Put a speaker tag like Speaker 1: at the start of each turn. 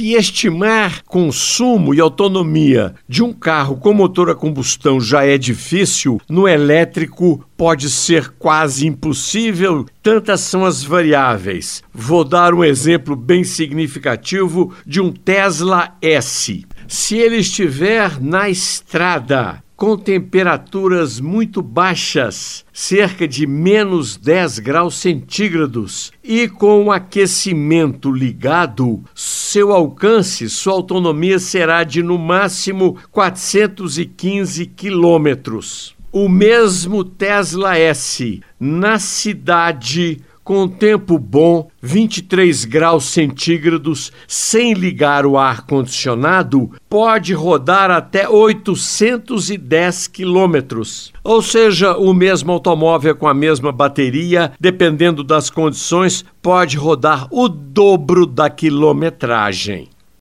Speaker 1: Se estimar consumo e autonomia de um carro com motor a combustão já é difícil, no elétrico pode ser quase impossível, tantas são as variáveis. Vou dar um exemplo bem significativo de um Tesla S. Se ele estiver na estrada com temperaturas muito baixas, cerca de menos 10 graus centígrados, e com o aquecimento ligado, seu alcance, sua autonomia será de no máximo 415 quilômetros. O mesmo Tesla S na cidade com tempo bom, 23 graus centígrados, sem ligar o ar-condicionado, pode rodar até 810 quilômetros. Ou seja, o mesmo automóvel com a mesma bateria, dependendo das condições, pode rodar o dobro da quilometragem.